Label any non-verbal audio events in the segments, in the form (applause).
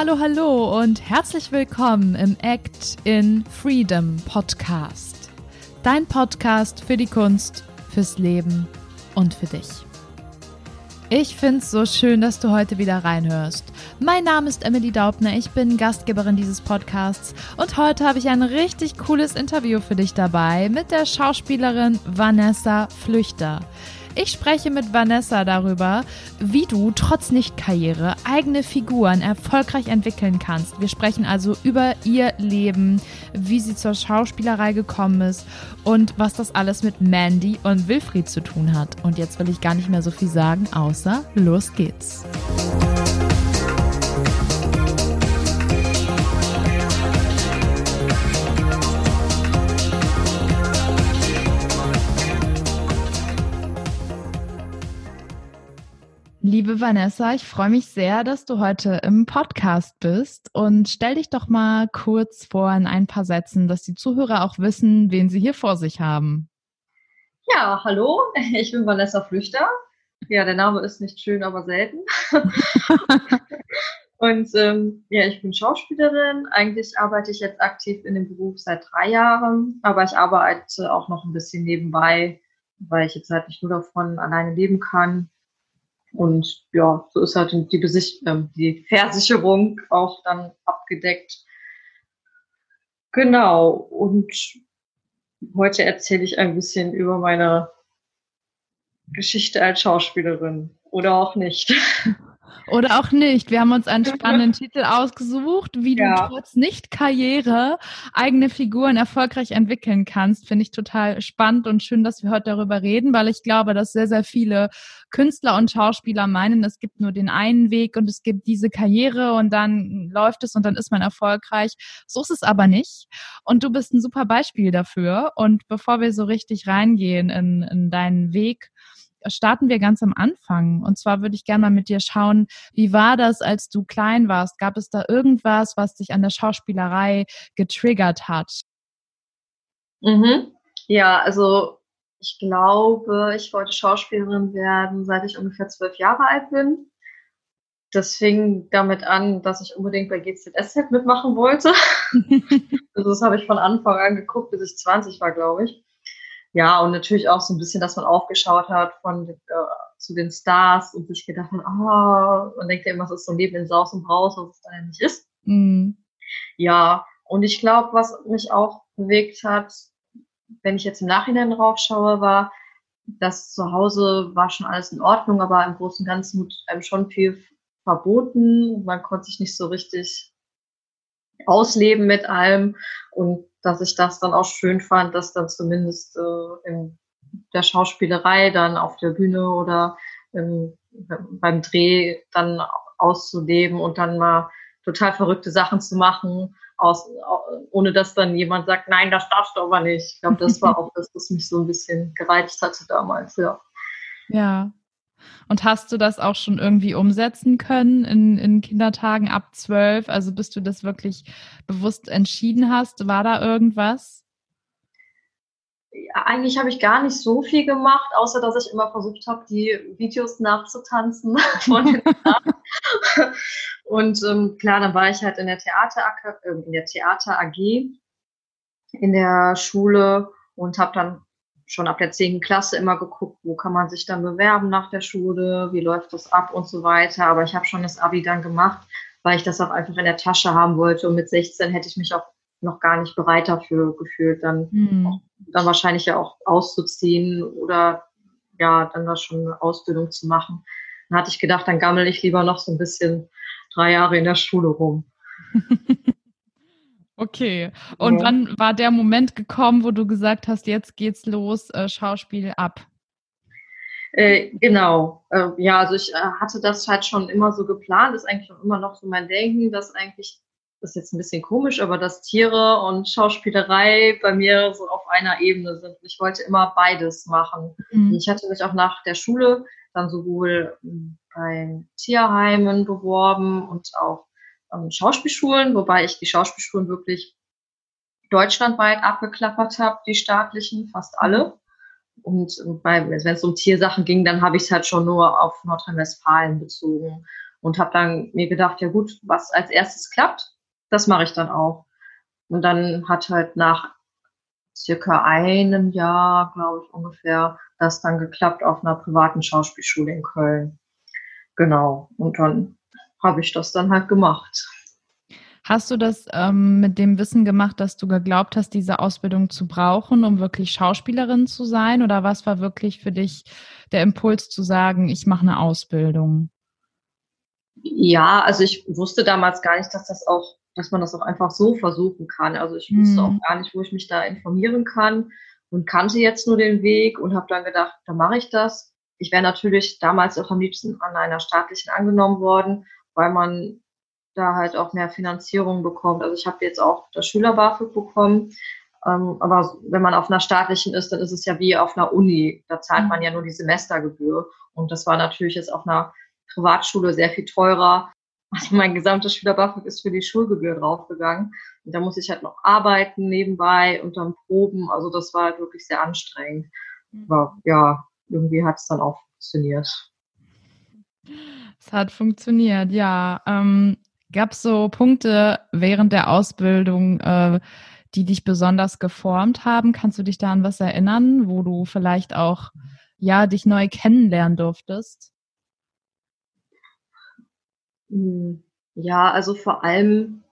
hallo, hallo und herzlich willkommen im Act in Freedom Podcast. Dein Podcast für die Kunst, fürs Leben und für dich. Ich find's so schön, dass du heute wieder reinhörst. Mein Name ist Emily Daubner, ich bin Gastgeberin dieses Podcasts und heute habe ich ein richtig cooles Interview für dich dabei mit der Schauspielerin Vanessa Flüchter. Ich spreche mit Vanessa darüber, wie du trotz Nichtkarriere eigene Figuren erfolgreich entwickeln kannst. Wir sprechen also über ihr Leben, wie sie zur Schauspielerei gekommen ist und was das alles mit Mandy und Wilfried zu tun hat. Und jetzt will ich gar nicht mehr so viel sagen, außer los geht's. Liebe Vanessa, ich freue mich sehr, dass du heute im Podcast bist und stell dich doch mal kurz vor in ein paar Sätzen, dass die Zuhörer auch wissen, wen sie hier vor sich haben. Ja, hallo, (laughs) ich bin Vanessa Flüchter. Ja, der Name ist nicht schön, aber selten. (laughs) und ähm, ja, ich bin Schauspielerin. Eigentlich arbeite ich jetzt aktiv in dem Beruf seit drei Jahren, aber ich arbeite auch noch ein bisschen nebenbei, weil ich jetzt halt nicht nur davon alleine leben kann und ja, so ist halt die, Besicht äh, die Versicherung auch dann abgedeckt. Genau. Und heute erzähle ich ein bisschen über meine Geschichte als Schauspielerin. Oder auch nicht. (laughs) Oder auch nicht. Wir haben uns einen spannenden Titel ausgesucht, wie du ja. trotz Nicht-Karriere eigene Figuren erfolgreich entwickeln kannst. Finde ich total spannend und schön, dass wir heute darüber reden, weil ich glaube, dass sehr, sehr viele Künstler und Schauspieler meinen, es gibt nur den einen Weg und es gibt diese Karriere und dann läuft es und dann ist man erfolgreich. So ist es aber nicht. Und du bist ein super Beispiel dafür. Und bevor wir so richtig reingehen in, in deinen Weg, starten wir ganz am Anfang. Und zwar würde ich gerne mal mit dir schauen, wie war das, als du klein warst? Gab es da irgendwas, was dich an der Schauspielerei getriggert hat? Mhm. Ja, also ich glaube, ich wollte Schauspielerin werden, seit ich ungefähr zwölf Jahre alt bin. Das fing damit an, dass ich unbedingt bei GZSZ mitmachen wollte. (laughs) also das habe ich von Anfang an geguckt, bis ich 20 war, glaube ich ja, und natürlich auch so ein bisschen, dass man aufgeschaut hat von äh, zu den Stars und sich gedacht hat, ah, man denkt ja immer, es ist so ein Leben in Saus und Braus, was es dann nicht ist. Mhm. Ja, und ich glaube, was mich auch bewegt hat, wenn ich jetzt im Nachhinein drauf schaue, war, dass zu Hause war schon alles in Ordnung, aber im Großen und Ganzen wurde einem schon viel verboten. Man konnte sich nicht so richtig ausleben mit allem. Und dass ich das dann auch schön fand, dass dann zumindest äh, in der Schauspielerei dann auf der Bühne oder im, beim Dreh dann auszuleben und dann mal total verrückte Sachen zu machen, aus, ohne dass dann jemand sagt, nein, das darfst du aber nicht. Ich glaube, das war (laughs) auch das, was mich so ein bisschen gereizt hatte damals, ja. Ja, und hast du das auch schon irgendwie umsetzen können in, in Kindertagen ab zwölf? Also bis du das wirklich bewusst entschieden hast, war da irgendwas? Ja, eigentlich habe ich gar nicht so viel gemacht, außer dass ich immer versucht habe, die Videos nachzutanzen (laughs) Und ähm, klar, dann war ich halt in der Theater, äh, in der Theater AG in der Schule und habe dann schon ab der 10. Klasse immer geguckt, wo kann man sich dann bewerben nach der Schule, wie läuft das ab und so weiter. Aber ich habe schon das Abi dann gemacht, weil ich das auch einfach in der Tasche haben wollte. Und mit 16 hätte ich mich auch noch gar nicht bereit dafür gefühlt, dann, mhm. dann wahrscheinlich ja auch auszuziehen oder ja, dann da schon eine Ausbildung zu machen. Dann hatte ich gedacht, dann gammel ich lieber noch so ein bisschen drei Jahre in der Schule rum. (laughs) Okay. Und ja. wann war der Moment gekommen, wo du gesagt hast, jetzt geht's los, äh, Schauspiel ab? Äh, genau. Äh, ja, also ich äh, hatte das halt schon immer so geplant, ist eigentlich auch immer noch so mein Denken, dass eigentlich, das ist jetzt ein bisschen komisch, aber dass Tiere und Schauspielerei bei mir so auf einer Ebene sind. Ich wollte immer beides machen. Mhm. Ich hatte mich auch nach der Schule dann sowohl hm, bei Tierheimen beworben und auch ähm, Schauspielschulen, wobei ich die Schauspielschulen wirklich deutschlandweit abgeklappert habe, die staatlichen, fast alle. Und wenn es um Tiersachen ging, dann habe ich es halt schon nur auf Nordrhein-Westfalen bezogen. und habe dann mir gedacht, ja gut, was als erstes klappt, das mache ich dann auch. Und dann hat halt nach circa einem Jahr, glaube ich ungefähr, das dann geklappt auf einer privaten Schauspielschule in Köln. Genau. Und dann habe ich das dann halt gemacht. Hast du das ähm, mit dem Wissen gemacht, dass du geglaubt hast, diese Ausbildung zu brauchen, um wirklich Schauspielerin zu sein? Oder was war wirklich für dich der Impuls zu sagen, ich mache eine Ausbildung? Ja, also ich wusste damals gar nicht, dass das auch, dass man das auch einfach so versuchen kann. Also ich wusste hm. auch gar nicht, wo ich mich da informieren kann und kannte jetzt nur den Weg und habe dann gedacht, da mache ich das. Ich wäre natürlich damals auch am liebsten an einer staatlichen angenommen worden, weil man da halt auch mehr Finanzierung bekommt. Also ich habe jetzt auch das Schüler-BAföG bekommen, ähm, aber wenn man auf einer staatlichen ist, dann ist es ja wie auf einer Uni. Da zahlt man ja nur die Semestergebühr. Und das war natürlich jetzt auf einer Privatschule sehr viel teurer. Also mein gesamtes Schüler-BAföG ist für die Schulgebühr draufgegangen. Und da muss ich halt noch arbeiten nebenbei und dann proben. Also das war halt wirklich sehr anstrengend. Mhm. Aber ja, irgendwie hat es dann auch funktioniert. Es hat funktioniert, ja. Ähm, Gab es so Punkte während der Ausbildung, äh, die dich besonders geformt haben? Kannst du dich da an was erinnern, wo du vielleicht auch ja dich neu kennenlernen durftest? Hm, ja, also vor allem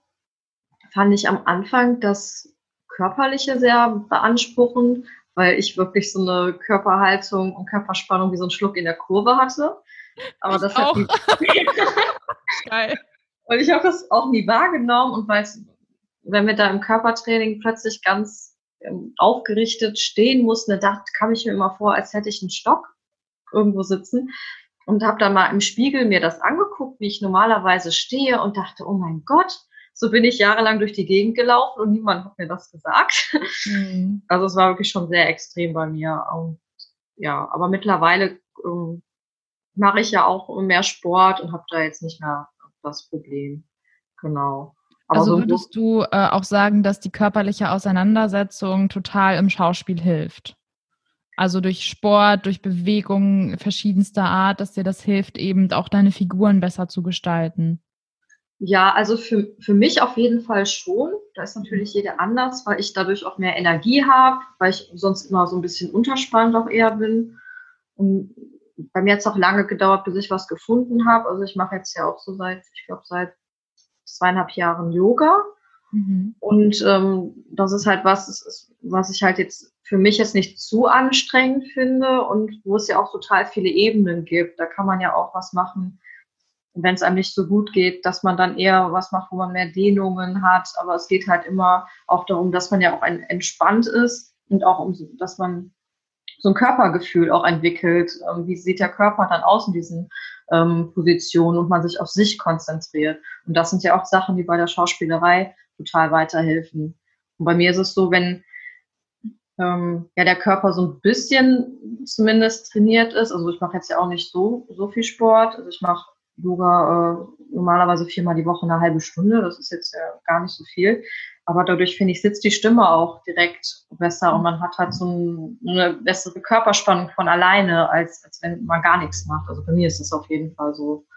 fand ich am Anfang das Körperliche sehr beanspruchend, weil ich wirklich so eine Körperhaltung und Körperspannung wie so ein Schluck in der Kurve hatte. Aber ich das auch. hat (laughs) Geil. Und ich habe das auch nie wahrgenommen und weiß, wenn wir da im Körpertraining plötzlich ganz ähm, aufgerichtet stehen mussten, da kam ich mir immer vor, als hätte ich einen Stock irgendwo sitzen und habe dann mal im Spiegel mir das angeguckt, wie ich normalerweise stehe und dachte, oh mein Gott, so bin ich jahrelang durch die Gegend gelaufen und niemand hat mir das gesagt. Mhm. Also es war wirklich schon sehr extrem bei mir. Und, ja, aber mittlerweile ähm, mache ich ja auch mehr Sport und habe da jetzt nicht mehr das Problem. Genau. Aber also würdest du äh, auch sagen, dass die körperliche Auseinandersetzung total im Schauspiel hilft? Also durch Sport, durch Bewegung verschiedenster Art, dass dir das hilft, eben auch deine Figuren besser zu gestalten. Ja, also für, für mich auf jeden Fall schon. Da ist natürlich jeder anders, weil ich dadurch auch mehr Energie habe, weil ich sonst immer so ein bisschen unterspannt auch eher bin. Und bei mir hat es auch lange gedauert, bis ich was gefunden habe. Also ich mache jetzt ja auch so seit, ich glaube, seit zweieinhalb Jahren Yoga. Mhm. Und ähm, das ist halt was, was ich halt jetzt für mich jetzt nicht zu anstrengend finde und wo es ja auch total viele Ebenen gibt. Da kann man ja auch was machen, wenn es einem nicht so gut geht, dass man dann eher was macht, wo man mehr Dehnungen hat. Aber es geht halt immer auch darum, dass man ja auch ein, entspannt ist und auch um, dass man so ein Körpergefühl auch entwickelt. Ähm, wie sieht der Körper dann aus in diesen ähm, Positionen und man sich auf sich konzentriert. Und das sind ja auch Sachen, die bei der Schauspielerei total weiterhelfen. Und bei mir ist es so, wenn ähm, ja der Körper so ein bisschen zumindest trainiert ist, also ich mache jetzt ja auch nicht so, so viel Sport, also ich mache Yoga äh, normalerweise viermal die Woche eine halbe Stunde, das ist jetzt ja gar nicht so viel. Aber dadurch, finde ich, sitzt die Stimme auch direkt besser und man hat halt so ein, eine bessere Körperspannung von alleine, als, als wenn man gar nichts macht. Also bei mir ist es auf jeden Fall so.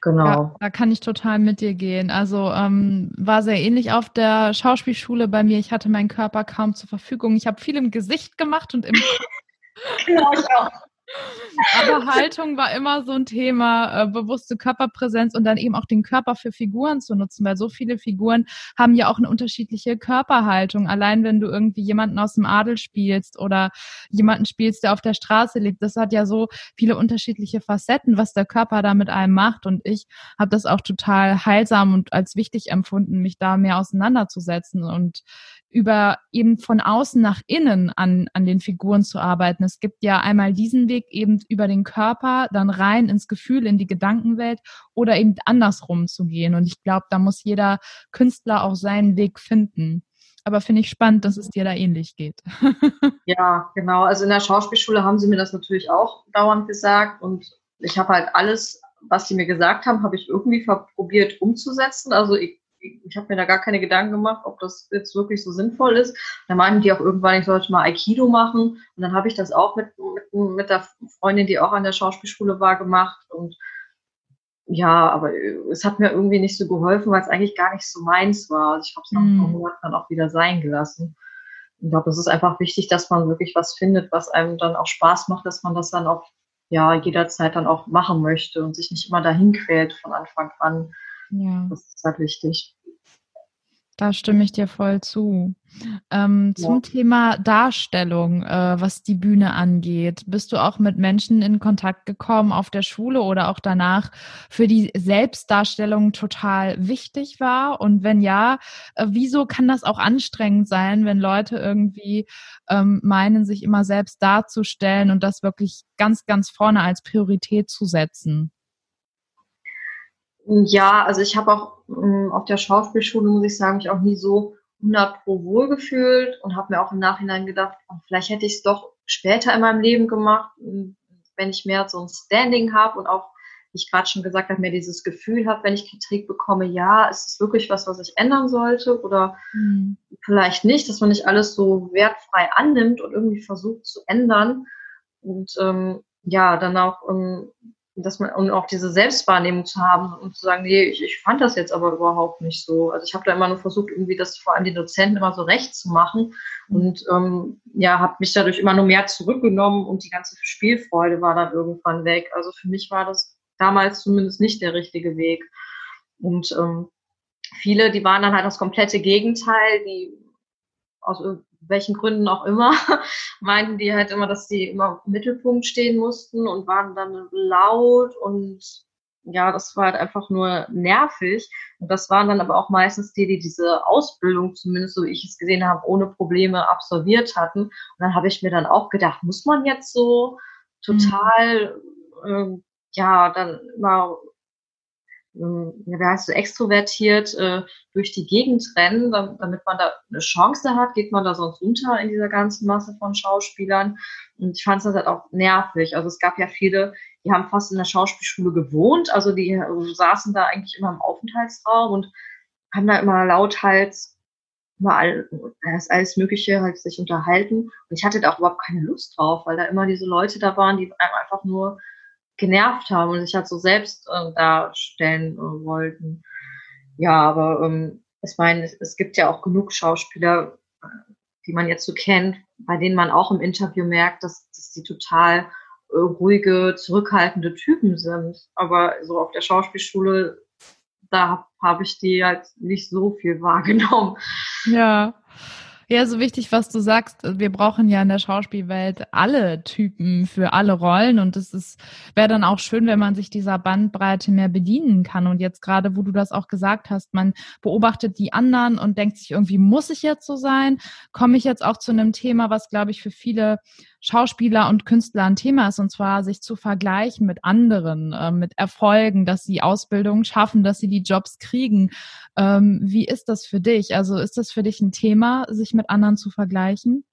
Genau. Ja, da kann ich total mit dir gehen. Also ähm, war sehr ähnlich auf der Schauspielschule bei mir. Ich hatte meinen Körper kaum zur Verfügung. Ich habe viel im Gesicht gemacht und im (laughs) Genau, ich auch. Aber Haltung war immer so ein Thema, äh, bewusste Körperpräsenz und dann eben auch den Körper für Figuren zu nutzen, weil so viele Figuren haben ja auch eine unterschiedliche Körperhaltung. Allein wenn du irgendwie jemanden aus dem Adel spielst oder jemanden spielst, der auf der Straße lebt, das hat ja so viele unterschiedliche Facetten, was der Körper da mit einem macht. Und ich habe das auch total heilsam und als wichtig empfunden, mich da mehr auseinanderzusetzen und über eben von außen nach innen an, an den Figuren zu arbeiten. Es gibt ja einmal diesen Weg eben über den Körper, dann rein ins Gefühl, in die Gedankenwelt oder eben andersrum zu gehen. Und ich glaube, da muss jeder Künstler auch seinen Weg finden. Aber finde ich spannend, dass es dir da ähnlich geht. (laughs) ja, genau. Also in der Schauspielschule haben sie mir das natürlich auch dauernd gesagt und ich habe halt alles, was sie mir gesagt haben, habe ich irgendwie probiert umzusetzen. Also ich ich habe mir da gar keine Gedanken gemacht, ob das jetzt wirklich so sinnvoll ist. Da meinten die auch irgendwann, ich sollte mal Aikido machen. Und dann habe ich das auch mit, mit, mit der Freundin, die auch an der Schauspielschule war, gemacht. Und ja, aber es hat mir irgendwie nicht so geholfen, weil es eigentlich gar nicht so meins war. Also ich habe es Monaten dann auch wieder sein gelassen. Ich glaube, es ist einfach wichtig, dass man wirklich was findet, was einem dann auch Spaß macht, dass man das dann auch ja jederzeit dann auch machen möchte und sich nicht immer dahin quält von Anfang an. Ja. Das ist halt wichtig. Da stimme ich dir voll zu. Ähm, ja. Zum Thema Darstellung, äh, was die Bühne angeht, bist du auch mit Menschen in Kontakt gekommen auf der Schule oder auch danach, für die Selbstdarstellung total wichtig war? Und wenn ja, äh, wieso kann das auch anstrengend sein, wenn Leute irgendwie ähm, meinen, sich immer selbst darzustellen und das wirklich ganz, ganz vorne als Priorität zu setzen? Ja, also ich habe auch ähm, auf der Schauspielschule, muss ich sagen, mich auch nie so 100 pro wohl gefühlt und habe mir auch im Nachhinein gedacht, oh, vielleicht hätte ich es doch später in meinem Leben gemacht, wenn ich mehr so ein Standing habe und auch, wie ich gerade schon gesagt habe, mehr dieses Gefühl habe, wenn ich Kritik bekomme, ja, ist es wirklich was, was ich ändern sollte oder mhm. vielleicht nicht, dass man nicht alles so wertfrei annimmt und irgendwie versucht zu ändern und ähm, ja, dann auch ähm, dass man und auch diese Selbstwahrnehmung zu haben und zu sagen, nee, ich, ich fand das jetzt aber überhaupt nicht so. Also ich habe da immer nur versucht, irgendwie das vor allem den Dozenten immer so recht zu machen und ähm, ja, habe mich dadurch immer nur mehr zurückgenommen und die ganze Spielfreude war dann irgendwann weg. Also für mich war das damals zumindest nicht der richtige Weg. Und ähm, viele, die waren dann halt das komplette Gegenteil, die aus welchen Gründen auch immer, (laughs) meinten die halt immer, dass die immer im Mittelpunkt stehen mussten und waren dann laut und ja, das war halt einfach nur nervig. Und das waren dann aber auch meistens die, die diese Ausbildung, zumindest so wie ich es gesehen habe, ohne Probleme absolviert hatten. Und dann habe ich mir dann auch gedacht, muss man jetzt so total, mhm. äh, ja, dann immer ähm, ja, wie heißt so, extrovertiert äh, durch die Gegend rennen, damit man da eine Chance hat, geht man da sonst unter in dieser ganzen Masse von Schauspielern. Und ich fand es halt auch nervig. Also es gab ja viele, die haben fast in der Schauspielschule gewohnt, also die äh, saßen da eigentlich immer im Aufenthaltsraum und haben da immer lauthals immer all, alles Mögliche halt sich unterhalten. Und ich hatte da auch überhaupt keine Lust drauf, weil da immer diese Leute da waren, die einfach nur genervt haben und sich halt so selbst äh, darstellen äh, wollten. Ja, aber ähm, ich meine, es, es gibt ja auch genug Schauspieler, äh, die man jetzt so kennt, bei denen man auch im Interview merkt, dass, dass die total äh, ruhige, zurückhaltende Typen sind. Aber so auf der Schauspielschule, da habe hab ich die halt nicht so viel (laughs) wahrgenommen. Ja. Ja, so wichtig, was du sagst. Wir brauchen ja in der Schauspielwelt alle Typen für alle Rollen und es ist wäre dann auch schön, wenn man sich dieser Bandbreite mehr bedienen kann. Und jetzt gerade, wo du das auch gesagt hast, man beobachtet die anderen und denkt sich irgendwie, muss ich jetzt so sein? Komme ich jetzt auch zu einem Thema, was glaube ich für viele Schauspieler und Künstler ein Thema ist, und zwar sich zu vergleichen mit anderen, äh, mit Erfolgen, dass sie Ausbildungen schaffen, dass sie die Jobs kriegen. Ähm, wie ist das für dich? Also ist das für dich ein Thema, sich mit anderen zu vergleichen?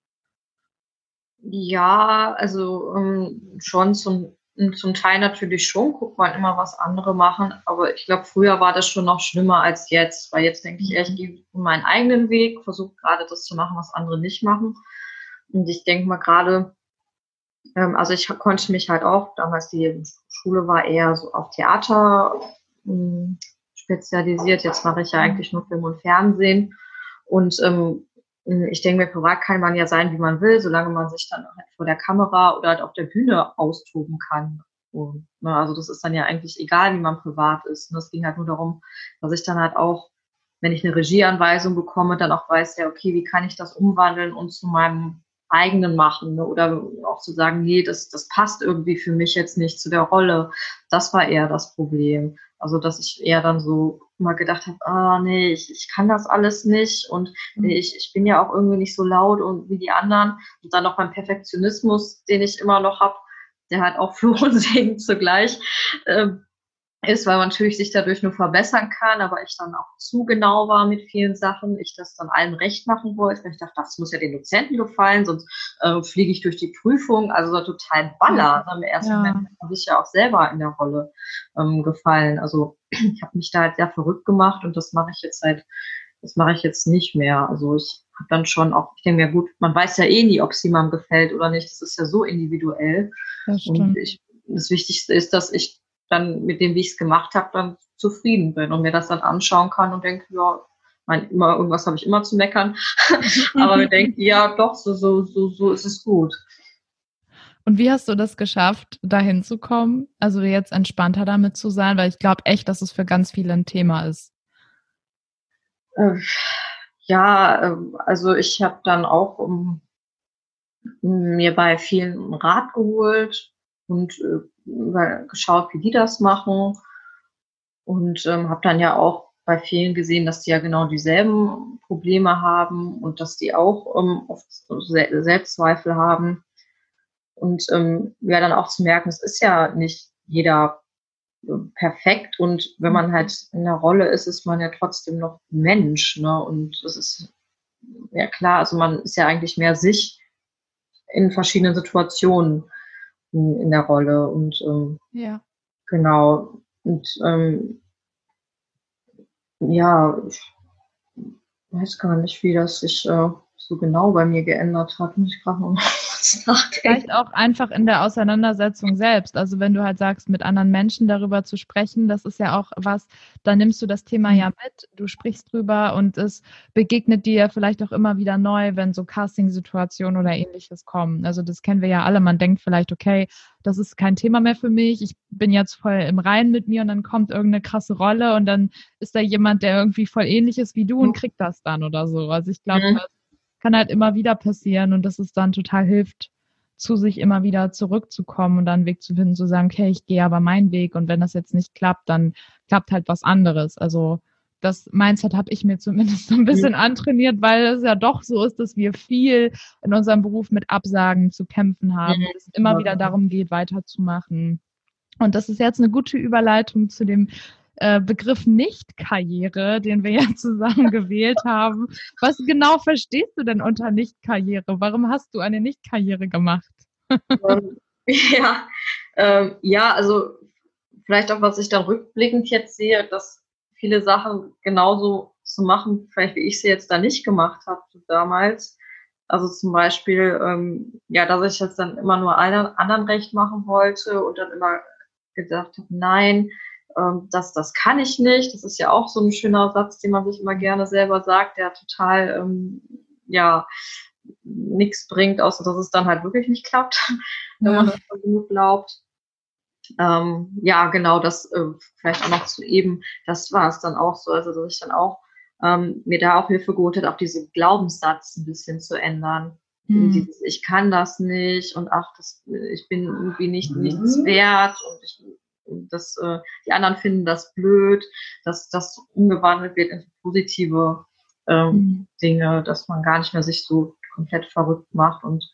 Ja, also ähm, schon zum, zum Teil natürlich schon, guckt man immer, was andere machen, aber ich glaube, früher war das schon noch schlimmer als jetzt, weil jetzt denke ich, ich gehe meinen eigenen Weg, versuche gerade das zu machen, was andere nicht machen. Und ich denke mal gerade, ähm, also ich konnte mich halt auch, damals die Schule war eher so auf Theater ähm, spezialisiert. Jetzt mache ich ja eigentlich nur Film und Fernsehen. Und ähm, ich denke mir, privat kann man ja sein, wie man will, solange man sich dann halt vor der Kamera oder halt auf der Bühne austoben kann. Und, ne, also das ist dann ja eigentlich egal, wie man privat ist. Und es ging halt nur darum, dass ich dann halt auch, wenn ich eine Regieanweisung bekomme, dann auch weiß, ja, okay, wie kann ich das umwandeln und zu meinem eigenen machen ne? oder auch zu sagen, nee, das, das passt irgendwie für mich jetzt nicht zu der Rolle. Das war eher das Problem. Also, dass ich eher dann so mal gedacht habe, ah, nee, ich, ich kann das alles nicht und mhm. nee, ich, ich bin ja auch irgendwie nicht so laut und wie die anderen. Und dann noch beim Perfektionismus, den ich immer noch habe, der halt auch (laughs) Fluch und Segen zugleich. Ähm, ist, weil man natürlich sich dadurch nur verbessern kann, aber ich dann auch zu genau war mit vielen Sachen, ich das dann allen recht machen wollte, weil ich dachte, das muss ja den Dozenten gefallen, sonst äh, fliege ich durch die Prüfung, also so total Baller. Im ersten ja. Moment habe ich ja auch selber in der Rolle ähm, gefallen. Also (clears throat) ich habe mich da halt sehr verrückt gemacht und das mache ich jetzt halt, das mache ich jetzt nicht mehr. Also ich habe dann schon auch, ich denke mir, gut, man weiß ja eh nie, ob es jemandem gefällt oder nicht. Das ist ja so individuell. Das und ich, das Wichtigste ist, dass ich dann mit dem, wie ich es gemacht habe, dann zufrieden bin und mir das dann anschauen kann und denke, ja, mein, immer, irgendwas habe ich immer zu meckern. (laughs) Aber wir denken, ja, doch, so, so, so, so ist es gut. Und wie hast du das geschafft, dahin zu kommen? Also jetzt entspannter damit zu sein, weil ich glaube echt, dass es für ganz viele ein Thema ist. Äh, ja, äh, also ich habe dann auch um, mir bei vielen Rat geholt und äh, geschaut, wie die das machen. Und ähm, habe dann ja auch bei vielen gesehen, dass die ja genau dieselben Probleme haben und dass die auch ähm, oft Selbstzweifel haben. Und ähm, ja, dann auch zu merken, es ist ja nicht jeder äh, perfekt und wenn man halt in der Rolle ist, ist man ja trotzdem noch Mensch. Ne? Und das ist ja klar, also man ist ja eigentlich mehr sich in verschiedenen Situationen in, in der Rolle. Und ähm, ja. genau. Und ähm, ja, ich weiß gar nicht, wie das sich äh, so genau bei mir geändert hat. Muss ich gerade (laughs) Vielleicht auch einfach in der Auseinandersetzung selbst. Also wenn du halt sagst, mit anderen Menschen darüber zu sprechen, das ist ja auch was, da nimmst du das Thema ja mit, du sprichst drüber und es begegnet dir vielleicht auch immer wieder neu, wenn so Casting-Situationen oder ähnliches kommen. Also das kennen wir ja alle. Man denkt vielleicht, okay, das ist kein Thema mehr für mich, ich bin jetzt voll im Reinen mit mir und dann kommt irgendeine krasse Rolle und dann ist da jemand, der irgendwie voll ähnlich ist wie du und kriegt das dann oder so. Also ich glaube, mhm kann halt immer wieder passieren und dass es dann total hilft, zu sich immer wieder zurückzukommen und dann einen Weg zu finden, zu sagen, okay, ich gehe aber meinen Weg und wenn das jetzt nicht klappt, dann klappt halt was anderes. Also das Mindset habe ich mir (laughs) zumindest so ein bisschen antrainiert, weil es ja doch so ist, dass wir viel in unserem Beruf mit Absagen zu kämpfen haben, mhm. es immer wieder darum geht, weiterzumachen. Und das ist jetzt eine gute Überleitung zu dem äh, Begriff Nicht-Karriere, den wir ja (laughs) zusammen gewählt haben. Was genau verstehst du denn unter Nicht-Karriere? Warum hast du eine Nicht-Karriere gemacht? Ähm, (laughs) ja, ähm, ja, also vielleicht auch, was ich dann rückblickend jetzt sehe, dass viele Sachen genauso zu machen, vielleicht wie ich sie jetzt da nicht gemacht habe damals. Also zum Beispiel, ähm, ja, dass ich jetzt dann immer nur allen anderen recht machen wollte und dann immer gedacht habe, nein, ähm, das, das kann ich nicht. Das ist ja auch so ein schöner Satz, den man sich immer gerne selber sagt, der total, ähm, ja, nichts bringt, außer dass es dann halt wirklich nicht klappt, (laughs) wenn man das genug glaubt. Ähm, ja, genau, das äh, vielleicht auch noch zu eben, das war es dann auch so, also dass ich dann auch ähm, mir da auch Hilfe geholt hat, auch diese Glaubenssatz ein bisschen zu ändern. Mhm. Dieses, ich kann das nicht und ach, das, ich bin irgendwie nicht nichts mhm. wert und ich dass äh, die anderen finden das blöd, dass das umgewandelt wird in positive ähm, mhm. Dinge, dass man gar nicht mehr sich so komplett verrückt macht und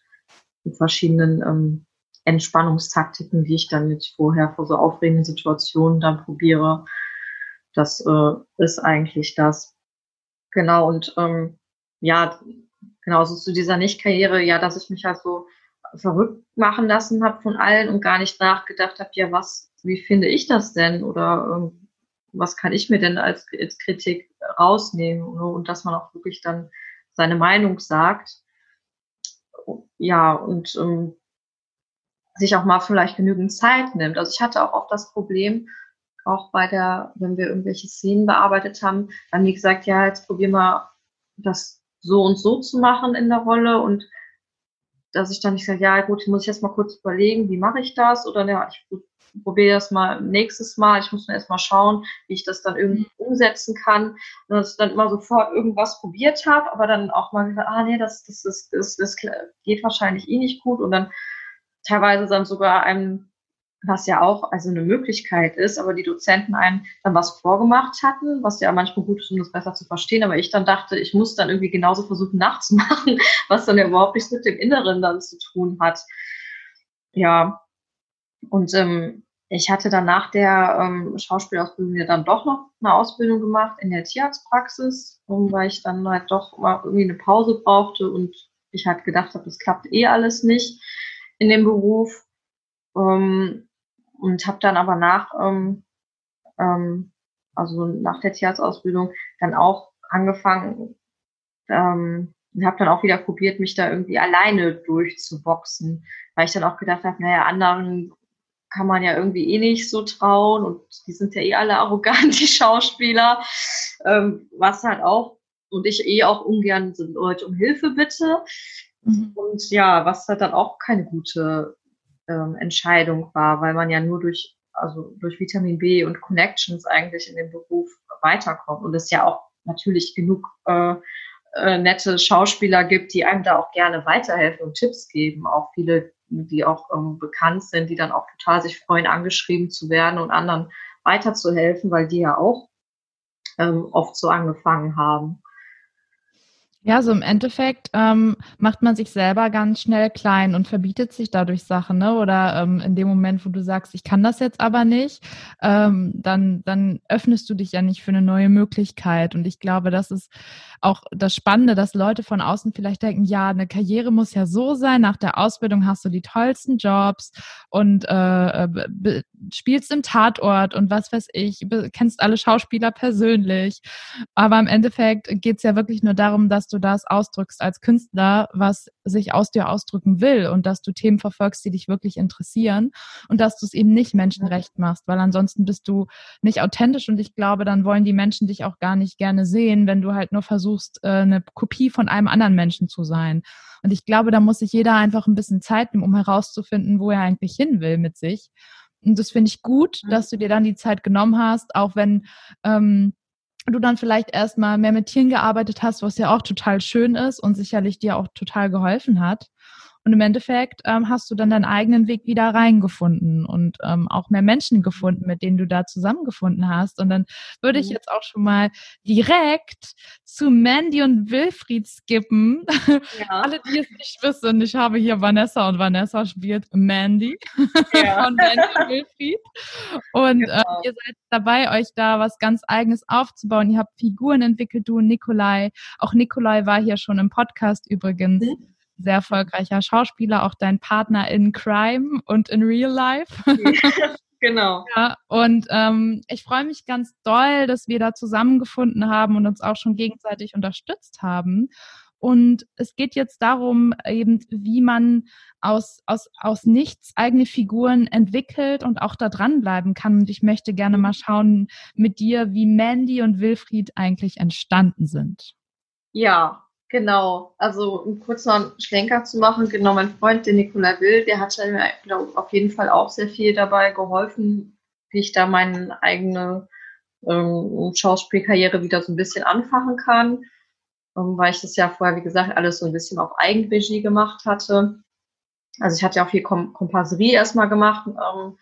mit verschiedenen ähm, Entspannungstaktiken, die ich dann jetzt vorher vor so aufregenden Situationen dann probiere. Das äh, ist eigentlich das. Genau, und ähm, ja, genau, so zu dieser Nicht-Karriere, ja, dass ich mich halt so verrückt machen lassen habe von allen und gar nicht nachgedacht habe, ja, was wie finde ich das denn oder ähm, was kann ich mir denn als, als Kritik rausnehmen ne? und dass man auch wirklich dann seine Meinung sagt. Ja, und ähm, sich auch mal vielleicht genügend Zeit nimmt. Also ich hatte auch oft das Problem, auch bei der, wenn wir irgendwelche Szenen bearbeitet haben, haben die gesagt, ja, jetzt probier mal das so und so zu machen in der Rolle und dass ich dann nicht sage, ja gut, muss ich jetzt mal kurz überlegen, wie mache ich das? Oder ja, ich probiere das mal nächstes Mal. Ich muss mir erst mal schauen, wie ich das dann irgendwie mhm. umsetzen kann. Und dass ich dann immer sofort irgendwas probiert habe, aber dann auch mal gesagt, ah nee, das, das, das, das, das geht wahrscheinlich eh nicht gut. Und dann teilweise dann sogar einem was ja auch also eine Möglichkeit ist, aber die Dozenten einem dann was vorgemacht hatten, was ja manchmal gut ist, um das besser zu verstehen, aber ich dann dachte, ich muss dann irgendwie genauso versuchen (laughs) nachzumachen, was dann ja überhaupt nichts mit dem Inneren dann zu tun hat. Ja, und ähm, ich hatte dann nach der ähm, Schauspielausbildung ja dann doch noch eine Ausbildung gemacht in der Tierarztpraxis, weil ich dann halt doch mal irgendwie eine Pause brauchte und ich halt gedacht habe, das klappt eh alles nicht in dem Beruf. Ähm, und habe dann aber nach, ähm, ähm, also nach der Tierarztausbildung dann auch angefangen ähm, und habe dann auch wieder probiert, mich da irgendwie alleine durchzuboxen, weil ich dann auch gedacht habe, naja, anderen kann man ja irgendwie eh nicht so trauen und die sind ja eh alle (laughs) arrogant, die Schauspieler, ähm, was halt auch, und ich eh auch ungern sind Leute um Hilfe bitte. Mhm. Und ja, was halt dann auch keine gute ähm, Entscheidung war, weil man ja nur durch, also durch Vitamin B und Connections eigentlich in den Beruf weiterkommt und es ja auch natürlich genug äh, äh, nette Schauspieler gibt, die einem da auch gerne weiterhelfen und Tipps geben. Auch viele, die auch ähm, bekannt sind, die dann auch total sich freuen, angeschrieben zu werden und anderen weiterzuhelfen, weil die ja auch ähm, oft so angefangen haben. Ja, so im Endeffekt ähm, macht man sich selber ganz schnell klein und verbietet sich dadurch Sachen, ne? Oder ähm, in dem Moment, wo du sagst, ich kann das jetzt aber nicht, ähm, dann, dann öffnest du dich ja nicht für eine neue Möglichkeit. Und ich glaube, das ist auch das Spannende, dass Leute von außen vielleicht denken, ja, eine Karriere muss ja so sein, nach der Ausbildung hast du die tollsten Jobs und äh, spielst im Tatort und was weiß ich, kennst alle Schauspieler persönlich. Aber im Endeffekt geht's ja wirklich nur darum, dass du das ausdrückst als Künstler, was sich aus dir ausdrücken will und dass du Themen verfolgst, die dich wirklich interessieren und dass du es eben nicht menschenrecht machst, weil ansonsten bist du nicht authentisch und ich glaube, dann wollen die Menschen dich auch gar nicht gerne sehen, wenn du halt nur versuchst, äh, eine Kopie von einem anderen Menschen zu sein. Und ich glaube, da muss sich jeder einfach ein bisschen Zeit nehmen, um herauszufinden, wo er eigentlich hin will mit sich. Und das finde ich gut, mhm. dass du dir dann die Zeit genommen hast, auch wenn ähm, du dann vielleicht erstmal mehr mit Tieren gearbeitet hast, was ja auch total schön ist und sicherlich dir auch total geholfen hat. Und im Endeffekt ähm, hast du dann deinen eigenen Weg wieder reingefunden und ähm, auch mehr Menschen gefunden, mit denen du da zusammengefunden hast. Und dann würde ich mhm. jetzt auch schon mal direkt zu Mandy und Wilfried skippen. Ja. (laughs) Alle, die es nicht wissen, ich habe hier Vanessa und Vanessa spielt Mandy ja. (laughs) von Mandy und Wilfried. Und genau. äh, ihr seid dabei, euch da was ganz Eigenes aufzubauen. Ihr habt Figuren entwickelt, du und Nikolai. Auch Nikolai war hier schon im Podcast übrigens. Mhm sehr erfolgreicher Schauspieler, auch dein Partner in Crime und in Real Life. (laughs) genau. Ja, und ähm, ich freue mich ganz doll, dass wir da zusammengefunden haben und uns auch schon gegenseitig unterstützt haben. Und es geht jetzt darum, eben, wie man aus, aus, aus nichts eigene Figuren entwickelt und auch da dranbleiben kann. Und ich möchte gerne mal schauen mit dir, wie Mandy und Wilfried eigentlich entstanden sind. Ja, Genau, also um kurz noch einen Schlenker zu machen, genau, mein Freund, der Nikola Will, der hat mir glaub, auf jeden Fall auch sehr viel dabei geholfen, wie ich da meine eigene ähm, Schauspielkarriere wieder so ein bisschen anfachen kann, ähm, weil ich das ja vorher, wie gesagt, alles so ein bisschen auf Eigenregie gemacht hatte. Also ich hatte ja auch viel Kom Kompasserie erstmal gemacht, ähm,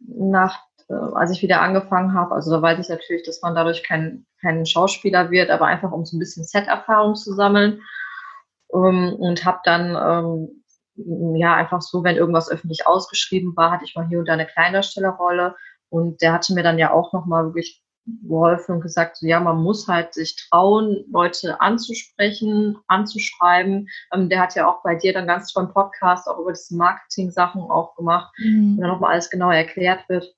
nach äh, als ich wieder angefangen habe. Also da weiß ich natürlich, dass man dadurch kein, kein Schauspieler wird, aber einfach um so ein bisschen Set-Erfahrung zu sammeln. Ähm, und habe dann ähm, ja einfach so, wenn irgendwas öffentlich ausgeschrieben war, hatte ich mal hier und da eine Kleindarstellerrolle. Und der hatte mir dann ja auch nochmal wirklich geholfen und gesagt, so, ja, man muss halt sich trauen, Leute anzusprechen, anzuschreiben. Ähm, der hat ja auch bei dir dann ganz tollen Podcast auch über diese Marketing-Sachen auch gemacht, mhm. wo dann nochmal alles genau erklärt wird.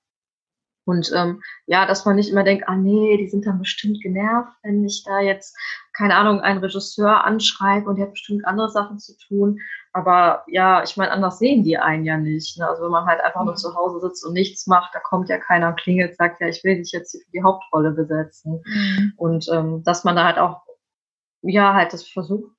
Und ähm, ja, dass man nicht immer denkt, ah nee, die sind dann bestimmt genervt, wenn ich da jetzt, keine Ahnung, einen Regisseur anschreibe und der hat bestimmt andere Sachen zu tun. Aber ja, ich meine, anders sehen die einen ja nicht. Ne? Also wenn man halt einfach nur zu Hause sitzt und nichts macht, da kommt ja keiner und klingelt, sagt ja, ich will dich jetzt hier für die Hauptrolle besetzen. Mhm. Und ähm, dass man da halt auch, ja, halt das versucht,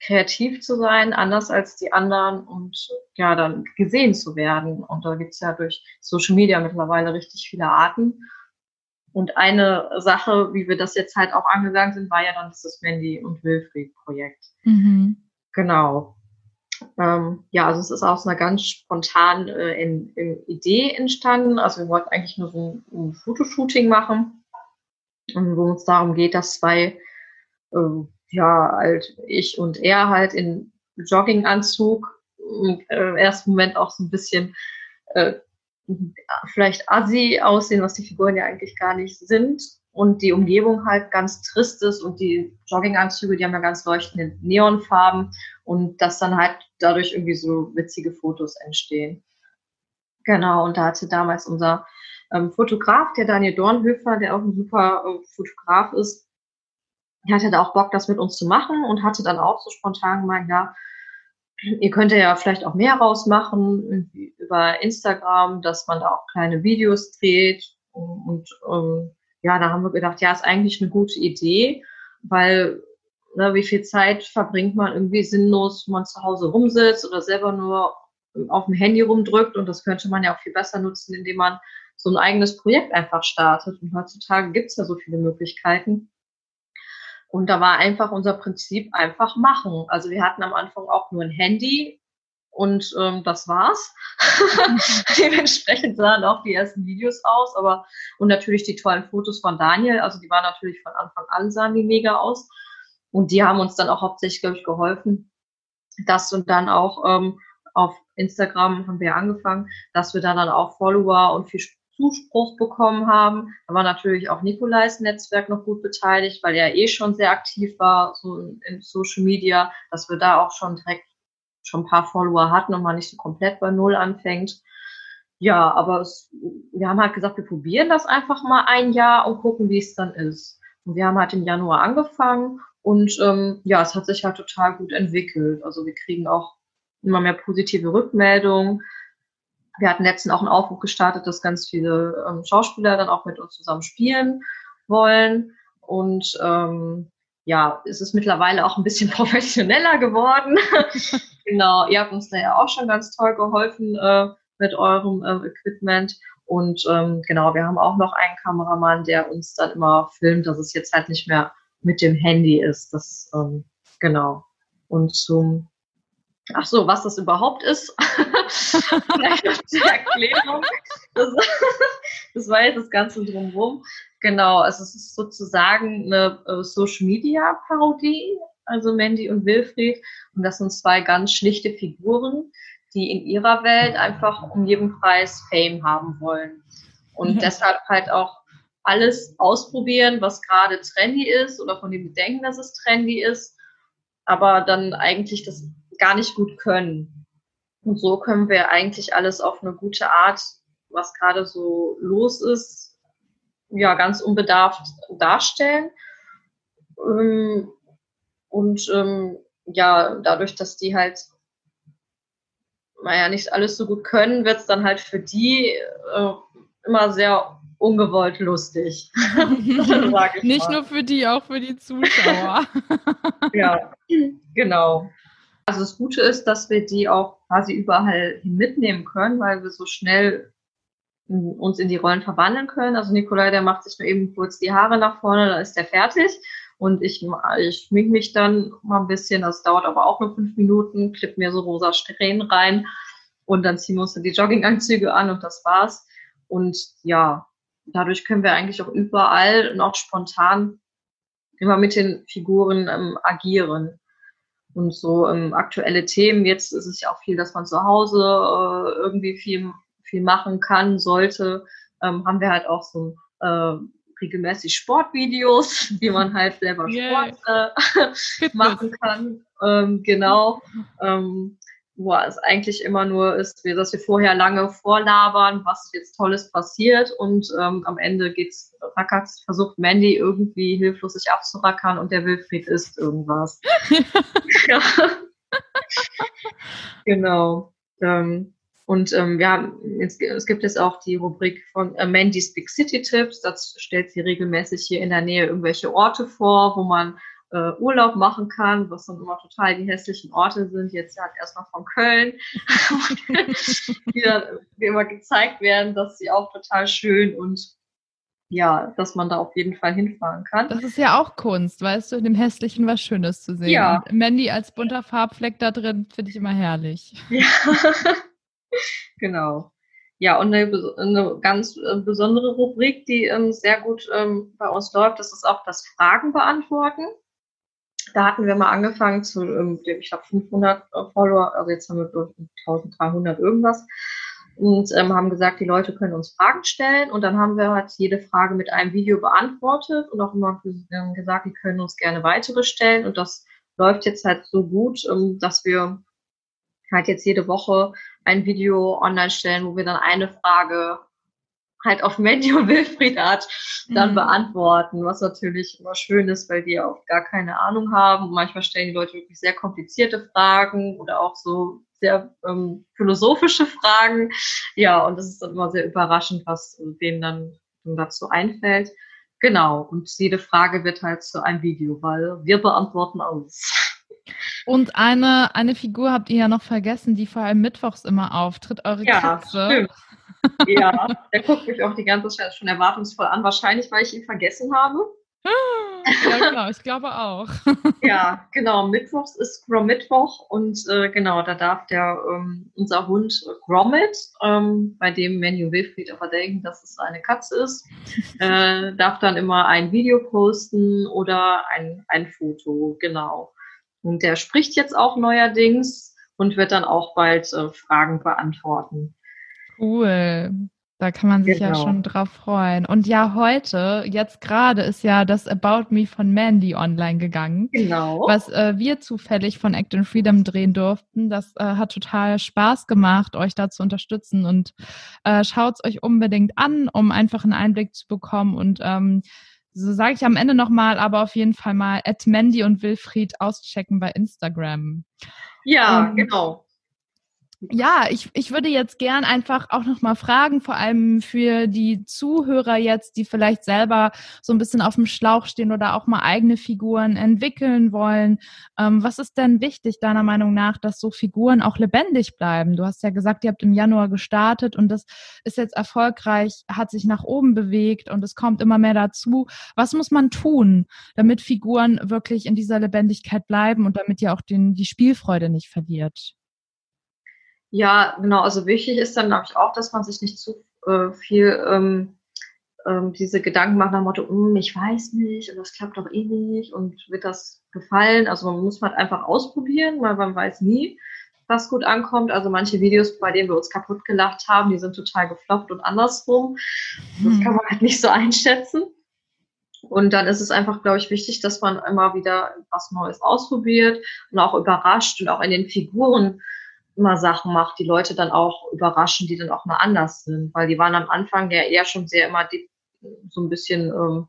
kreativ zu sein, anders als die anderen und ja, dann gesehen zu werden. Und da gibt's ja durch Social Media mittlerweile richtig viele Arten. Und eine Sache, wie wir das jetzt halt auch angegangen sind, war ja dann das Mandy und Wilfried Projekt. Mhm. Genau. Ähm, ja, also es ist aus einer ganz spontanen äh, in, in Idee entstanden. Also wir wollten eigentlich nur so ein, ein Fotoshooting machen, wo es darum geht, dass zwei äh, ja, halt ich und er halt in Jogginganzug im äh, ersten Moment auch so ein bisschen äh, vielleicht assi aussehen, was die Figuren ja eigentlich gar nicht sind. Und die Umgebung halt ganz trist ist und die Jogginganzüge, die haben ja ganz leuchtende Neonfarben und dass dann halt dadurch irgendwie so witzige Fotos entstehen. Genau, und da hatte damals unser ähm, Fotograf, der Daniel Dornhöfer, der auch ein super äh, Fotograf ist, hatte da auch Bock, das mit uns zu machen und hatte dann auch so spontan gemeint, ja, ihr könnt ja vielleicht auch mehr rausmachen, über Instagram, dass man da auch kleine Videos dreht. Und, ähm, ja, da haben wir gedacht, ja, ist eigentlich eine gute Idee, weil ne, wie viel Zeit verbringt man irgendwie sinnlos, wenn man zu Hause rumsitzt oder selber nur auf dem Handy rumdrückt und das könnte man ja auch viel besser nutzen, indem man so ein eigenes Projekt einfach startet. Und heutzutage gibt es ja so viele Möglichkeiten. Und da war einfach unser Prinzip einfach machen. Also wir hatten am Anfang auch nur ein Handy und ähm, das war's. (laughs) Dementsprechend sahen auch die ersten Videos aus, aber und natürlich die tollen Fotos von Daniel. Also die waren natürlich von Anfang an sahen die mega aus. Und die haben uns dann auch hauptsächlich, glaube ich, geholfen, dass und dann auch ähm, auf Instagram haben wir angefangen, dass wir da dann auch Follower und viel Zuspruch bekommen haben. Da war natürlich auch Nikolais Netzwerk noch gut beteiligt, weil er eh schon sehr aktiv war, so in Social Media, dass wir da auch schon direkt schon ein paar Follower hatten und man nicht so komplett bei Null anfängt. Ja, aber es, wir haben halt gesagt, wir probieren das einfach mal ein Jahr und gucken, wie es dann ist. Und wir haben halt im Januar angefangen und ähm, ja, es hat sich halt total gut entwickelt. Also wir kriegen auch immer mehr positive Rückmeldungen. Wir hatten letztens auch einen Aufruf gestartet, dass ganz viele ähm, Schauspieler dann auch mit uns zusammen spielen wollen. Und ähm, ja, es ist mittlerweile auch ein bisschen (laughs) professioneller geworden. (laughs) genau, ihr habt uns da ja auch schon ganz toll geholfen äh, mit eurem äh, Equipment. Und ähm, genau, wir haben auch noch einen Kameramann, der uns dann immer filmt, dass es jetzt halt nicht mehr mit dem Handy ist. Das ähm, genau. Und zum Ach so, was das überhaupt ist? (laughs) Erklärung. Das, (laughs) das, war jetzt das Ganze drumherum. Genau, also es ist sozusagen eine äh, Social Media Parodie, also Mandy und Wilfried. Und das sind zwei ganz schlichte Figuren, die in ihrer Welt einfach um jeden Preis Fame haben wollen. Und mhm. deshalb halt auch alles ausprobieren, was gerade trendy ist oder von dem wir denken, dass es trendy ist, aber dann eigentlich das gar nicht gut können. Und so können wir eigentlich alles auf eine gute Art, was gerade so los ist, ja, ganz unbedarft darstellen. Ähm, und ähm, ja, dadurch, dass die halt naja, nicht alles so gut können, wird es dann halt für die äh, immer sehr ungewollt lustig. (laughs) nicht mal. nur für die, auch für die Zuschauer. ja, genau. Also das Gute ist, dass wir die auch quasi überall mitnehmen können, weil wir so schnell uns in die Rollen verwandeln können. Also Nikolai, der macht sich nur eben kurz die Haare nach vorne, dann ist der fertig. Und ich, ich schmink mich dann mal ein bisschen, das dauert aber auch nur fünf Minuten, klipp mir so rosa Strähnen rein und dann ziehen wir uns die Jogginganzüge an und das war's. Und ja, dadurch können wir eigentlich auch überall und auch spontan immer mit den Figuren ähm, agieren und so ähm, aktuelle Themen. Jetzt ist es ja auch viel, dass man zu Hause äh, irgendwie viel, viel machen kann, sollte. Ähm, haben wir halt auch so äh, regelmäßig Sportvideos, (laughs) wie man halt selber Sport äh, (laughs) machen kann. Ähm, genau. (laughs) Ähm, wo es eigentlich immer nur ist, dass wir vorher lange vorlabern, was jetzt Tolles passiert und ähm, am Ende geht's rackert's, versucht Mandy irgendwie hilflos sich abzurackern und der Wilfried isst irgendwas. (laughs) ja. genau. Ähm, und ähm, ja, es, es gibt jetzt auch die Rubrik von äh, Mandy's Big City Tips. Das stellt sie regelmäßig hier in der Nähe irgendwelche Orte vor, wo man äh, Urlaub machen kann, was dann immer total die hässlichen Orte sind. Jetzt halt erstmal von Köln, die dann die immer gezeigt werden, dass sie auch total schön und ja, dass man da auf jeden Fall hinfahren kann. Das ist ja auch Kunst, weißt du, in dem Hässlichen was Schönes zu sehen. Ja. Und Mandy als bunter Farbfleck da drin finde ich immer herrlich. Ja, (laughs) genau. Ja, und eine, eine ganz äh, besondere Rubrik, die ähm, sehr gut ähm, bei uns läuft, das ist auch das Fragen beantworten. Da hatten wir mal angefangen zu, ähm, ich glaube, 500 äh, Follower, also jetzt haben wir 1300 irgendwas und ähm, haben gesagt, die Leute können uns Fragen stellen und dann haben wir halt jede Frage mit einem Video beantwortet und auch immer ähm, gesagt, die können uns gerne weitere stellen und das läuft jetzt halt so gut, ähm, dass wir halt jetzt jede Woche ein Video online stellen, wo wir dann eine Frage halt auf und Wilfried Art dann mhm. beantworten, was natürlich immer schön ist, weil die auch gar keine Ahnung haben. Und manchmal stellen die Leute wirklich sehr komplizierte Fragen oder auch so sehr ähm, philosophische Fragen. Ja, und es ist dann immer sehr überraschend, was denen dann dazu einfällt. Genau, und jede Frage wird halt zu einem Video, weil wir beantworten alles. Und eine, eine Figur habt ihr ja noch vergessen, die vor allem mittwochs immer auftritt, eure ja, Katze. Stimmt. Ja, der guckt mich auch die ganze Zeit schon erwartungsvoll an, wahrscheinlich, weil ich ihn vergessen habe. Ja, genau, ich glaube auch. (laughs) ja, genau. Mittwochs ist Grom Mittwoch und äh, genau, da darf der ähm, unser Hund Gromit, ähm, bei dem Menu Wilfried aber denken, dass es eine Katze ist, (laughs) äh, darf dann immer ein Video posten oder ein, ein Foto, genau. Und der spricht jetzt auch neuerdings und wird dann auch bald äh, Fragen beantworten. Cool. Da kann man sich genau. ja schon drauf freuen. Und ja, heute, jetzt gerade, ist ja das About Me von Mandy online gegangen. Genau. Was äh, wir zufällig von Act in Freedom drehen durften. Das äh, hat total Spaß gemacht, euch da zu unterstützen. Und äh, schaut es euch unbedingt an, um einfach einen Einblick zu bekommen. Und ähm, so sage ich am Ende nochmal, aber auf jeden Fall mal at Mandy und Wilfried auschecken bei Instagram. Ja, ähm, genau. Ja, ich, ich würde jetzt gern einfach auch nochmal fragen, vor allem für die Zuhörer jetzt, die vielleicht selber so ein bisschen auf dem Schlauch stehen oder auch mal eigene Figuren entwickeln wollen. Ähm, was ist denn wichtig deiner Meinung nach, dass so Figuren auch lebendig bleiben? Du hast ja gesagt, ihr habt im Januar gestartet und das ist jetzt erfolgreich, hat sich nach oben bewegt und es kommt immer mehr dazu. Was muss man tun, damit Figuren wirklich in dieser Lebendigkeit bleiben und damit ihr auch den, die Spielfreude nicht verliert? Ja, genau. Also wichtig ist dann, glaube ich, auch, dass man sich nicht zu äh, viel ähm, ähm, diese Gedanken macht nach dem Motto, hm, ich weiß nicht und das klappt doch eh nicht und wird das gefallen. Also man muss halt einfach ausprobieren, weil man weiß nie, was gut ankommt. Also manche Videos, bei denen wir uns kaputt gelacht haben, die sind total gefloppt und andersrum. Das hm. kann man halt nicht so (laughs) einschätzen. Und dann ist es einfach, glaube ich, wichtig, dass man immer wieder was Neues ausprobiert und auch überrascht und auch in den Figuren immer Sachen macht, die Leute dann auch überraschen, die dann auch mal anders sind, weil die waren am Anfang ja eher schon sehr immer so ein bisschen ähm,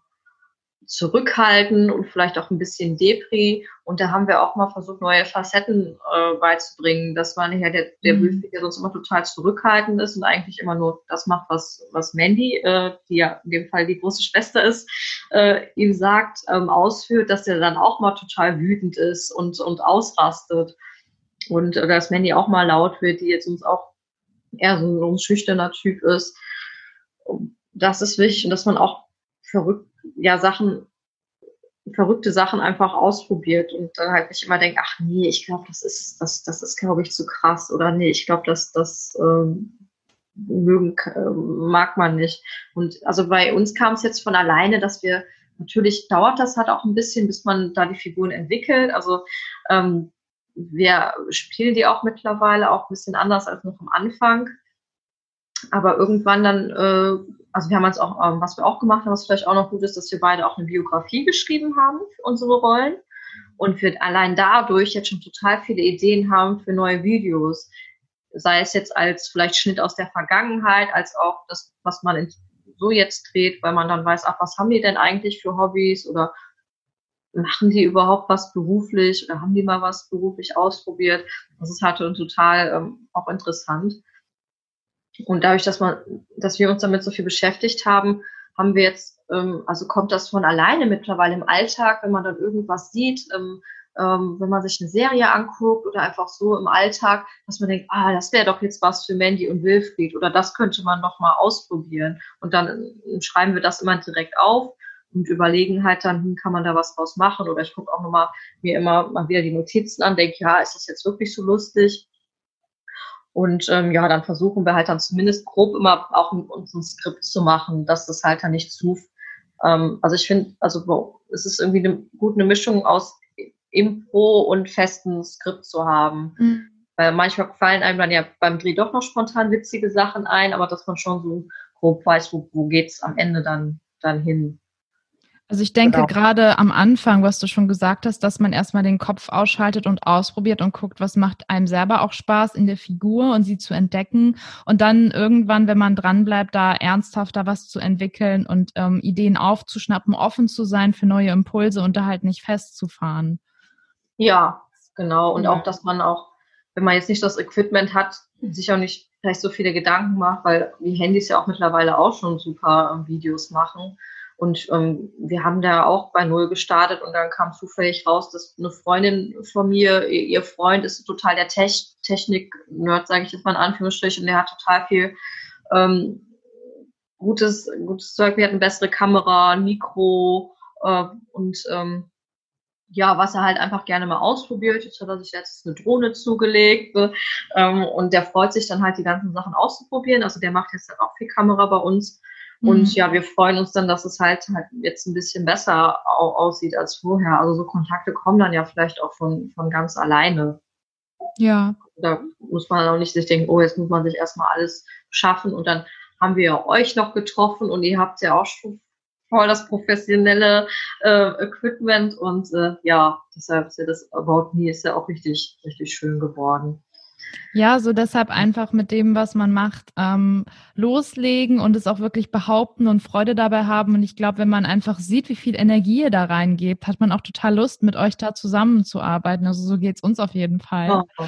zurückhaltend und vielleicht auch ein bisschen Depri. Und da haben wir auch mal versucht, neue Facetten äh, beizubringen, dass man ja der, der mhm. ja sonst immer total zurückhaltend ist und eigentlich immer nur das macht, was, was Mandy, äh, die ja in dem Fall die große Schwester ist, äh, ihm sagt, ähm, ausführt, dass er dann auch mal total wütend ist und, und ausrastet und äh, dass Mandy auch mal laut wird, die jetzt uns auch eher so, ein schüchterner Typ ist. Das ist wichtig und dass man auch verrückt, ja, Sachen, verrückte Sachen einfach ausprobiert und dann halt nicht immer denkt, ach nee, ich glaube, das ist, das, das ist, glaube ich, zu krass oder nee, ich glaube, dass das ähm, mögen äh, mag man nicht. Und also bei uns kam es jetzt von alleine, dass wir natürlich dauert das halt auch ein bisschen, bis man da die Figuren entwickelt. Also ähm, wir spielen die auch mittlerweile auch ein bisschen anders als noch am Anfang. Aber irgendwann dann, äh, also wir haben jetzt auch, ähm, was wir auch gemacht haben, was vielleicht auch noch gut ist, dass wir beide auch eine Biografie geschrieben haben für unsere Rollen und wir allein dadurch jetzt schon total viele Ideen haben für neue Videos. Sei es jetzt als vielleicht Schnitt aus der Vergangenheit, als auch das, was man so jetzt dreht, weil man dann weiß, ach, was haben die denn eigentlich für Hobbys oder machen die überhaupt was beruflich oder haben die mal was beruflich ausprobiert? Das ist halt total ähm, auch interessant. Und dadurch, dass man, dass wir uns damit so viel beschäftigt haben, haben wir jetzt, ähm, also kommt das von alleine mittlerweile im Alltag, wenn man dann irgendwas sieht, ähm, ähm, wenn man sich eine Serie anguckt oder einfach so im Alltag, dass man denkt, ah, das wäre doch jetzt was für Mandy und Wilfried oder das könnte man noch mal ausprobieren. Und dann äh, schreiben wir das immer direkt auf und überlegen halt dann, hm, kann man da was draus machen? Oder ich gucke auch nochmal mir immer mal wieder die Notizen an, denke, ja, ist das jetzt wirklich so lustig? Und ähm, ja, dann versuchen wir halt dann zumindest grob immer auch uns ein Skript zu machen, dass das halt dann nicht zu. Ähm, also ich finde, also es ist irgendwie eine, gut eine Mischung aus Impro und festen Skript zu haben. Mhm. Weil manchmal fallen einem dann ja beim Dreh doch noch spontan witzige Sachen ein, aber dass man schon so grob weiß, wo, wo geht's am Ende dann, dann hin. Also ich denke genau. gerade am Anfang, was du schon gesagt hast, dass man erstmal den Kopf ausschaltet und ausprobiert und guckt, was macht einem selber auch Spaß in der Figur und sie zu entdecken und dann irgendwann, wenn man dranbleibt, da ernsthafter was zu entwickeln und ähm, Ideen aufzuschnappen, offen zu sein für neue Impulse und da halt nicht festzufahren. Ja, genau. Und ja. auch, dass man auch wenn man jetzt nicht das Equipment hat, sich auch nicht vielleicht so viele Gedanken macht, weil die Handys ja auch mittlerweile auch schon super ähm, Videos machen. Und ähm, wir haben da auch bei Null gestartet und dann kam zufällig raus, dass eine Freundin von mir, ihr Freund ist total der Tech Technik-Nerd, sage ich jetzt mal in Anführungsstrichen, und der hat total viel ähm, gutes, gutes Zeug. Wir hatten bessere Kamera, Mikro äh, und ähm, ja, was er halt einfach gerne mal ausprobiert. Jetzt hat er sich letztens eine Drohne zugelegt ähm, und der freut sich dann halt die ganzen Sachen auszuprobieren. Also der macht jetzt halt auch viel Kamera bei uns. Und mhm. ja, wir freuen uns dann, dass es halt, halt jetzt ein bisschen besser aussieht als vorher. Also so Kontakte kommen dann ja vielleicht auch von, von ganz alleine. Ja. Da muss man auch nicht sich denken, oh, jetzt muss man sich erstmal alles schaffen und dann haben wir euch noch getroffen und ihr habt ja auch schon voll das professionelle äh, Equipment und äh, ja, deshalb ist ja das About Me ist ja auch richtig, richtig schön geworden. Ja, so deshalb einfach mit dem, was man macht, ähm, loslegen und es auch wirklich behaupten und Freude dabei haben. Und ich glaube, wenn man einfach sieht, wie viel Energie ihr da reingebt, hat man auch total Lust, mit euch da zusammenzuarbeiten. Also so geht's uns auf jeden Fall. Oh.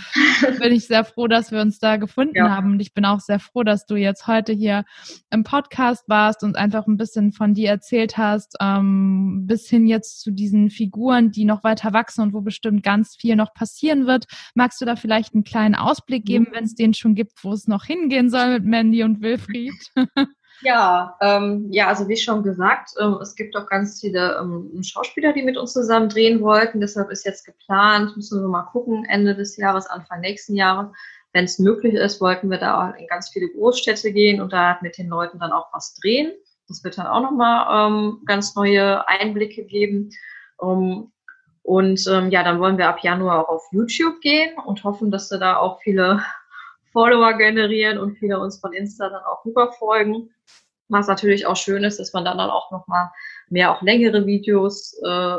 Bin ich sehr froh, dass wir uns da gefunden ja. haben. Und ich bin auch sehr froh, dass du jetzt heute hier im Podcast warst und einfach ein bisschen von dir erzählt hast, ähm, bis hin jetzt zu diesen Figuren, die noch weiter wachsen und wo bestimmt ganz viel noch passieren wird. Magst du da vielleicht einen kleinen Ausblick geben, wenn es den schon gibt, wo es noch hingehen soll mit Mandy und Wilfried? (laughs) Ja, ähm, ja, also wie schon gesagt, ähm, es gibt auch ganz viele ähm, Schauspieler, die mit uns zusammen drehen wollten. Deshalb ist jetzt geplant, müssen wir mal gucken, Ende des Jahres, Anfang nächsten Jahres. Wenn es möglich ist, wollten wir da in ganz viele Großstädte gehen und da mit den Leuten dann auch was drehen. Das wird dann auch nochmal ähm, ganz neue Einblicke geben. Um, und ähm, ja, dann wollen wir ab Januar auch auf YouTube gehen und hoffen, dass wir da auch viele (laughs) Follower generieren und viele uns von Insta dann auch rüberfolgen. Was natürlich auch schön ist, dass man dann, dann auch nochmal mehr auch längere Videos äh,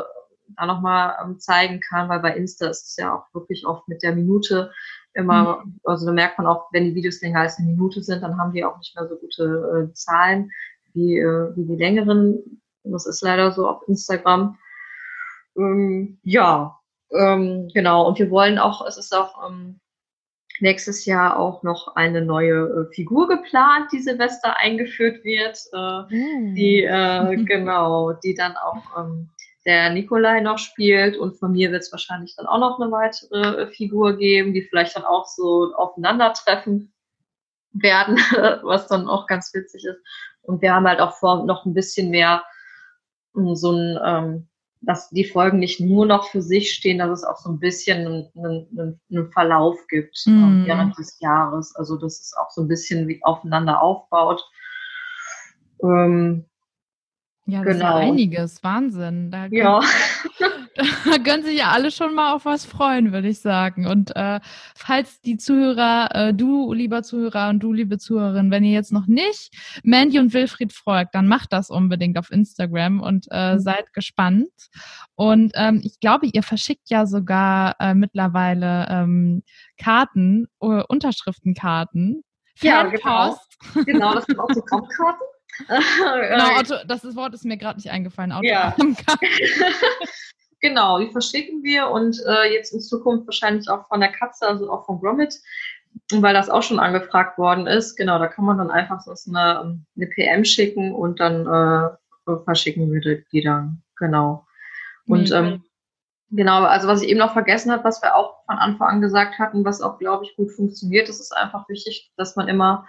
da nochmal ähm, zeigen kann, weil bei Insta ist es ja auch wirklich oft mit der Minute immer, mhm. also da merkt man auch, wenn die Videos länger als eine Minute sind, dann haben die auch nicht mehr so gute äh, Zahlen wie, äh, wie die längeren. Das ist leider so auf Instagram. Ähm, ja, ähm, genau. Und wir wollen auch, es ist auch ähm, nächstes Jahr auch noch eine neue äh, Figur geplant, die Silvester eingeführt wird, äh, mm. die äh, (laughs) genau, die dann auch ähm, der Nikolai noch spielt und von mir wird es wahrscheinlich dann auch noch eine weitere äh, Figur geben, die vielleicht dann auch so aufeinandertreffen werden, (laughs) was dann auch ganz witzig ist. Und wir haben halt auch vor, noch ein bisschen mehr so ein ähm, dass die Folgen nicht nur noch für sich stehen, dass es auch so ein bisschen einen, einen, einen Verlauf gibt mm. während des Jahres. Also dass es auch so ein bisschen wie aufeinander aufbaut. Ähm, ja, das genau. ist ja einiges, Wahnsinn. Da ja. (laughs) da (laughs) können sich ja alle schon mal auf was freuen, würde ich sagen. Und äh, falls die Zuhörer, äh, du lieber Zuhörer und du liebe Zuhörerin, wenn ihr jetzt noch nicht Mandy und Wilfried folgt, dann macht das unbedingt auf Instagram und äh, mhm. seid gespannt. Und ähm, ich glaube, ihr verschickt ja sogar äh, mittlerweile ähm, Karten, uh, Unterschriftenkarten. Ja, genau. genau, das sind (laughs) Autogrammkarten. genau, (laughs) Auto, das Wort ist mir gerade nicht eingefallen. Ja. Genau, die verschicken wir und äh, jetzt in Zukunft wahrscheinlich auch von der Katze, also auch von Gromit, weil das auch schon angefragt worden ist. Genau, da kann man dann einfach so eine, eine PM schicken und dann äh, verschicken wir die dann. Genau. Und mhm. ähm, genau, also was ich eben noch vergessen habe, was wir auch von Anfang an gesagt hatten, was auch, glaube ich, gut funktioniert, das ist einfach wichtig, dass man immer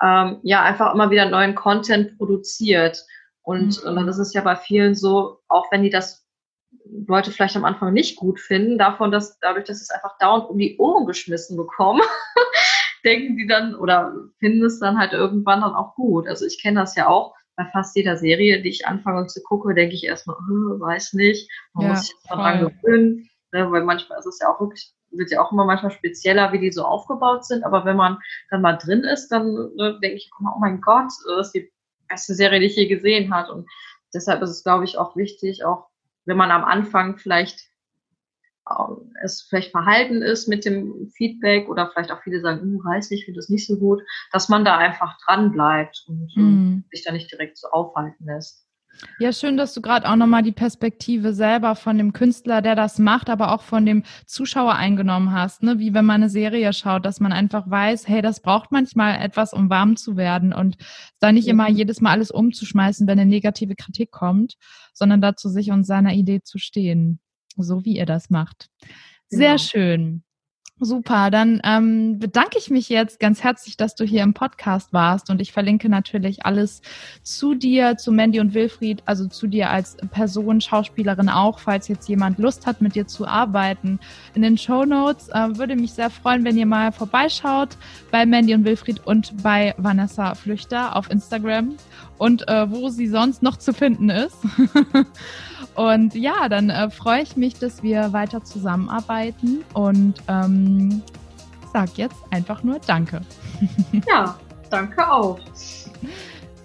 ähm, ja einfach immer wieder neuen Content produziert. Und, mhm. und das ist ja bei vielen so, auch wenn die das Leute vielleicht am Anfang nicht gut finden, davon, dass dadurch, dass es einfach dauernd um die Ohren geschmissen bekommen, (laughs) denken die dann oder finden es dann halt irgendwann dann auch gut. Also ich kenne das ja auch bei fast jeder Serie, die ich anfange zu gucken, denke ich erstmal, hm, weiß nicht, man ja, muss sich daran gewöhnen, ne, weil manchmal ist es ja auch wirklich wird ja auch immer manchmal spezieller, wie die so aufgebaut sind. Aber wenn man dann mal drin ist, dann ne, denke ich, oh mein Gott, das ist die beste Serie, die ich je gesehen hat. Und deshalb ist es, glaube ich, auch wichtig, auch wenn man am Anfang vielleicht ähm, es vielleicht verhalten ist mit dem Feedback oder vielleicht auch viele sagen, hm, weiß nicht, finde das nicht so gut, dass man da einfach dran bleibt und mm. sich da nicht direkt so aufhalten lässt. Ja, schön, dass du gerade auch nochmal die Perspektive selber von dem Künstler, der das macht, aber auch von dem Zuschauer eingenommen hast, ne? Wie wenn man eine Serie schaut, dass man einfach weiß, hey, das braucht manchmal etwas, um warm zu werden und da nicht immer jedes Mal alles umzuschmeißen, wenn eine negative Kritik kommt, sondern dazu sich und seiner Idee zu stehen, so wie ihr das macht. Sehr genau. schön. Super, dann ähm, bedanke ich mich jetzt ganz herzlich, dass du hier im Podcast warst und ich verlinke natürlich alles zu dir, zu Mandy und Wilfried, also zu dir als Person, Schauspielerin auch, falls jetzt jemand Lust hat, mit dir zu arbeiten. In den Show Notes äh, würde mich sehr freuen, wenn ihr mal vorbeischaut bei Mandy und Wilfried und bei Vanessa Flüchter auf Instagram und äh, wo sie sonst noch zu finden ist. (laughs) Und ja, dann äh, freue ich mich, dass wir weiter zusammenarbeiten und ähm, sag jetzt einfach nur Danke. (laughs) Ja, danke auch.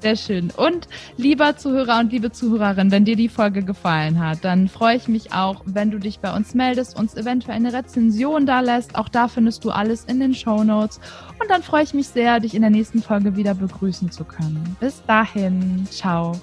Sehr schön. Und lieber Zuhörer und liebe Zuhörerin, wenn dir die Folge gefallen hat, dann freue ich mich auch, wenn du dich bei uns meldest, uns eventuell eine Rezension da lässt. Auch da findest du alles in den Show Notes. Und dann freue ich mich sehr, dich in der nächsten Folge wieder begrüßen zu können. Bis dahin. Ciao.